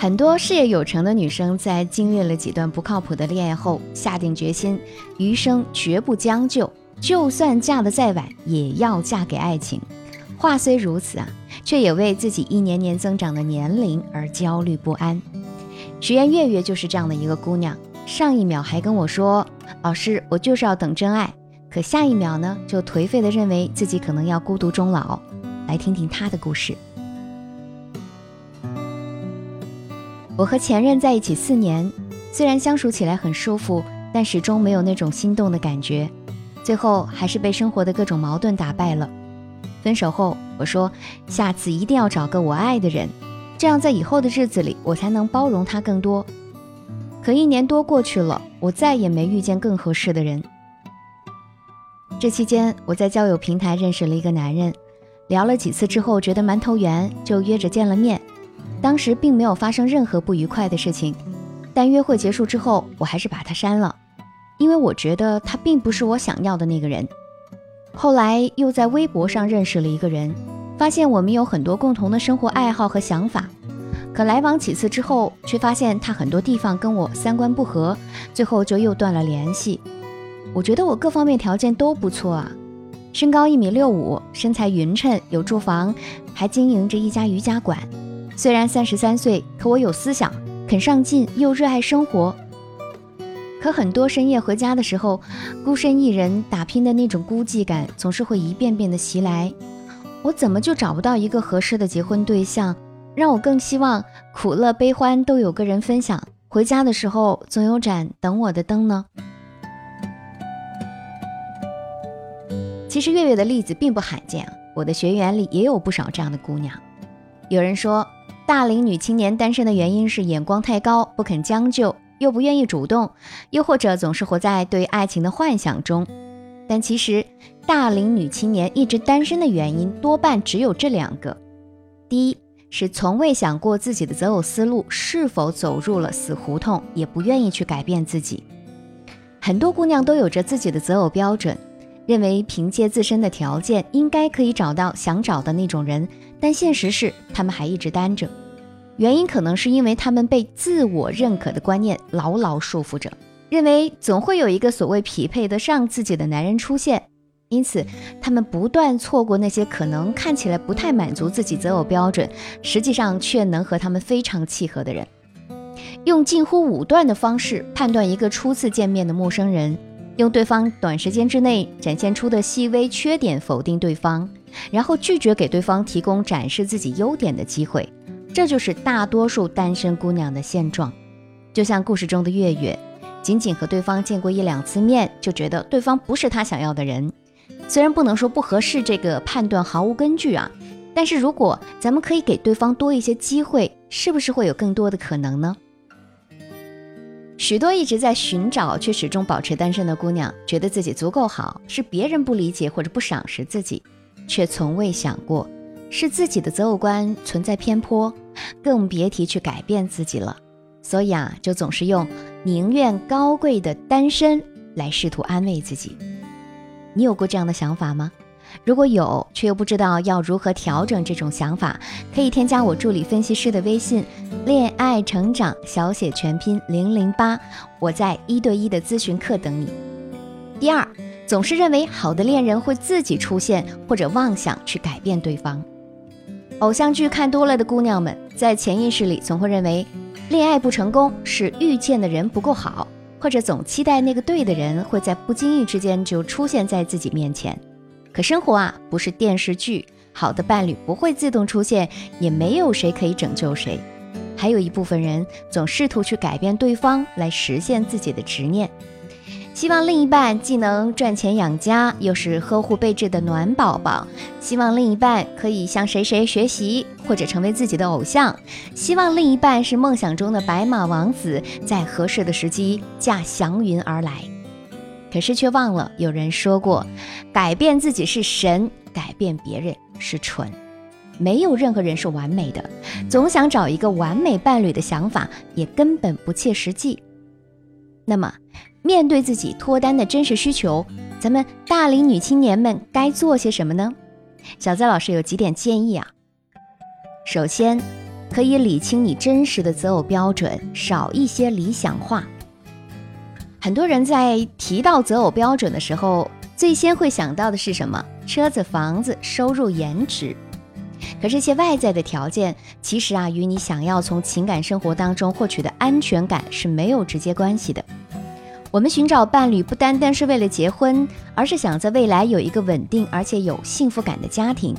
很多事业有成的女生在经历了几段不靠谱的恋爱后，下定决心，余生绝不将就，就算嫁得再晚，也要嫁给爱情。话虽如此啊，却也为自己一年年增长的年龄而焦虑不安。石岩月月就是这样的一个姑娘，上一秒还跟我说：“老师，我就是要等真爱。”可下一秒呢，就颓废的认为自己可能要孤独终老。来听听她的故事。我和前任在一起四年，虽然相处起来很舒服，但始终没有那种心动的感觉。最后还是被生活的各种矛盾打败了。分手后，我说下次一定要找个我爱的人，这样在以后的日子里，我才能包容他更多。可一年多过去了，我再也没遇见更合适的人。这期间，我在交友平台认识了一个男人，聊了几次之后，觉得蛮投缘，就约着见了面。当时并没有发生任何不愉快的事情，但约会结束之后，我还是把他删了，因为我觉得他并不是我想要的那个人。后来又在微博上认识了一个人，发现我们有很多共同的生活爱好和想法，可来往几次之后，却发现他很多地方跟我三观不合，最后就又断了联系。我觉得我各方面条件都不错啊，身高一米六五，身材匀称，有住房，还经营着一家瑜伽馆。虽然三十三岁，可我有思想，肯上进，又热爱生活。可很多深夜回家的时候，孤身一人打拼的那种孤寂感，总是会一遍遍的袭来。我怎么就找不到一个合适的结婚对象，让我更希望苦乐悲欢都有个人分享？回家的时候总有盏等我的灯呢？其实月月的例子并不罕见，我的学员里也有不少这样的姑娘。有人说。大龄女青年单身的原因是眼光太高，不肯将就，又不愿意主动，又或者总是活在对爱情的幻想中。但其实，大龄女青年一直单身的原因多半只有这两个：第一是从未想过自己的择偶思路是否走入了死胡同，也不愿意去改变自己。很多姑娘都有着自己的择偶标准，认为凭借自身的条件应该可以找到想找的那种人。但现实是，他们还一直单着，原因可能是因为他们被自我认可的观念牢牢束缚着，认为总会有一个所谓匹配得上自己的男人出现，因此他们不断错过那些可能看起来不太满足自己择偶标准，实际上却能和他们非常契合的人，用近乎武断的方式判断一个初次见面的陌生人，用对方短时间之内展现出的细微缺点否定对方。然后拒绝给对方提供展示自己优点的机会，这就是大多数单身姑娘的现状。就像故事中的月月，仅仅和对方见过一两次面，就觉得对方不是她想要的人。虽然不能说不合适这个判断毫无根据啊，但是如果咱们可以给对方多一些机会，是不是会有更多的可能呢？许多一直在寻找却始终保持单身的姑娘，觉得自己足够好，是别人不理解或者不赏识自己。却从未想过是自己的择偶观存在偏颇，更别提去改变自己了。所以啊，就总是用宁愿高贵的单身来试图安慰自己。你有过这样的想法吗？如果有，却又不知道要如何调整这种想法，可以添加我助理分析师的微信“恋爱成长小写全拼零零八”，我在一对一的咨询课等你。第二。总是认为好的恋人会自己出现，或者妄想去改变对方。偶像剧看多了的姑娘们，在潜意识里总会认为，恋爱不成功是遇见的人不够好，或者总期待那个对的人会在不经意之间就出现在自己面前。可生活啊，不是电视剧，好的伴侣不会自动出现，也没有谁可以拯救谁。还有一部分人总试图去改变对方，来实现自己的执念。希望另一半既能赚钱养家，又是呵护备至的暖宝宝；希望另一半可以向谁谁学习，或者成为自己的偶像；希望另一半是梦想中的白马王子，在合适的时机驾祥云而来。可是却忘了有人说过，改变自己是神，改变别人是蠢。没有任何人是完美的，总想找一个完美伴侣的想法也根本不切实际。那么。面对自己脱单的真实需求，咱们大龄女青年们该做些什么呢？小资老师有几点建议啊。首先，可以理清你真实的择偶标准，少一些理想化。很多人在提到择偶标准的时候，最先会想到的是什么？车子、房子、收入、颜值。可这些外在的条件，其实啊，与你想要从情感生活当中获取的安全感是没有直接关系的。我们寻找伴侣不单单是为了结婚，而是想在未来有一个稳定而且有幸福感的家庭。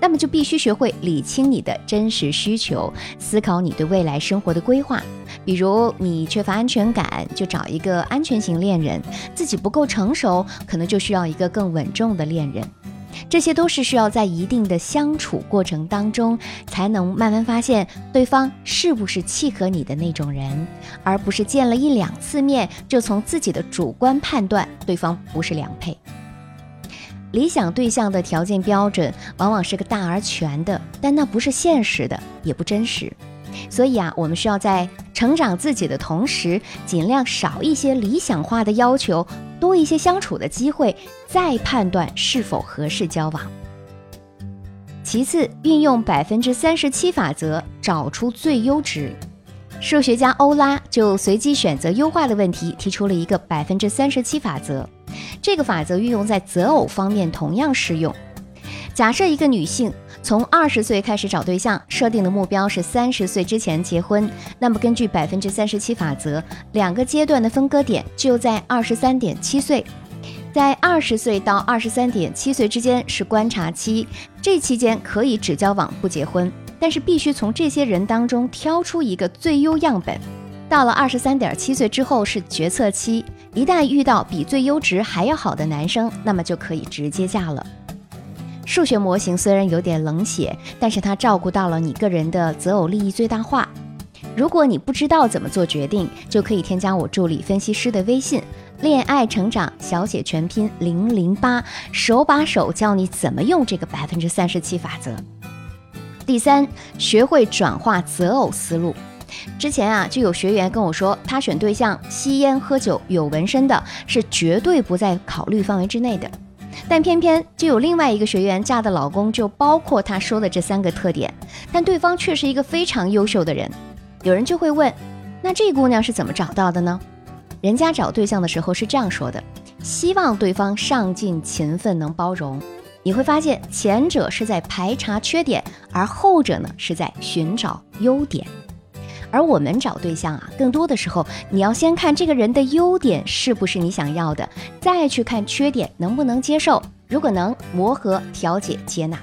那么就必须学会理清你的真实需求，思考你对未来生活的规划。比如你缺乏安全感，就找一个安全型恋人；自己不够成熟，可能就需要一个更稳重的恋人。这些都是需要在一定的相处过程当中，才能慢慢发现对方是不是契合你的那种人，而不是见了一两次面就从自己的主观判断对方不是良配。理想对象的条件标准往往是个大而全的，但那不是现实的，也不真实。所以啊，我们需要在成长自己的同时，尽量少一些理想化的要求，多一些相处的机会，再判断是否合适交往。其次，运用百分之三十七法则，找出最优值。数学家欧拉就随机选择优化的问题提出了一个百分之三十七法则。这个法则运用在择偶方面同样适用。假设一个女性。从二十岁开始找对象，设定的目标是三十岁之前结婚。那么根据百分之三十七法则，两个阶段的分割点就在二十三点七岁。在二十岁到二十三点七岁之间是观察期，这期间可以只交往不结婚，但是必须从这些人当中挑出一个最优样本。到了二十三点七岁之后是决策期，一旦遇到比最优值还要好的男生，那么就可以直接嫁了。数学模型虽然有点冷血，但是它照顾到了你个人的择偶利益最大化。如果你不知道怎么做决定，就可以添加我助理分析师的微信“恋爱成长小写全拼零零八”，手把手教你怎么用这个百分之三十七法则。第三，学会转化择偶思路。之前啊，就有学员跟我说，他选对象吸烟、喝酒、有纹身的，是绝对不在考虑范围之内的。但偏偏就有另外一个学员嫁的老公就包括她说的这三个特点，但对方却是一个非常优秀的人。有人就会问，那这姑娘是怎么找到的呢？人家找对象的时候是这样说的：希望对方上进、勤奋、能包容。你会发现，前者是在排查缺点，而后者呢是在寻找优点。而我们找对象啊，更多的时候，你要先看这个人的优点是不是你想要的，再去看缺点能不能接受。如果能，磨合、调解、接纳。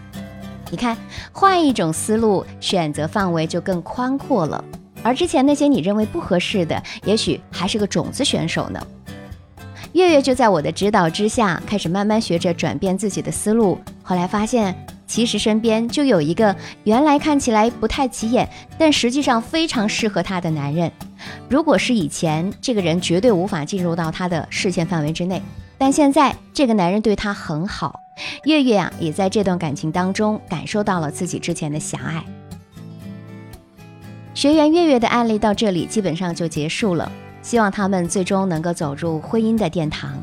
你看，换一种思路，选择范围就更宽阔了。而之前那些你认为不合适的，也许还是个种子选手呢。月月就在我的指导之下，开始慢慢学着转变自己的思路，后来发现。其实身边就有一个原来看起来不太起眼，但实际上非常适合她的男人。如果是以前，这个人绝对无法进入到她的视线范围之内。但现在，这个男人对她很好。月月啊，也在这段感情当中感受到了自己之前的狭隘。学员月月的案例到这里基本上就结束了。希望他们最终能够走入婚姻的殿堂。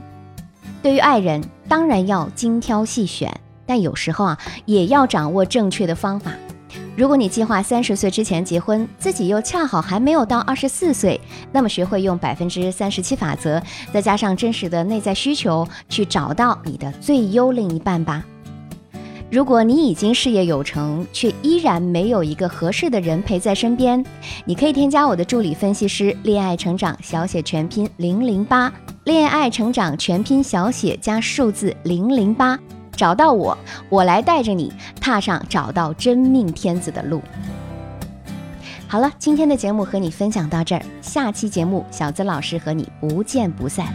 对于爱人，当然要精挑细选。但有时候啊，也要掌握正确的方法。如果你计划三十岁之前结婚，自己又恰好还没有到二十四岁，那么学会用百分之三十七法则，再加上真实的内在需求，去找到你的最优另一半吧。如果你已经事业有成，却依然没有一个合适的人陪在身边，你可以添加我的助理分析师“恋爱成长小写全拼零零八”，恋爱成长全拼小写加数字零零八。找到我，我来带着你踏上找到真命天子的路。好了，今天的节目和你分享到这儿，下期节目小资老师和你不见不散。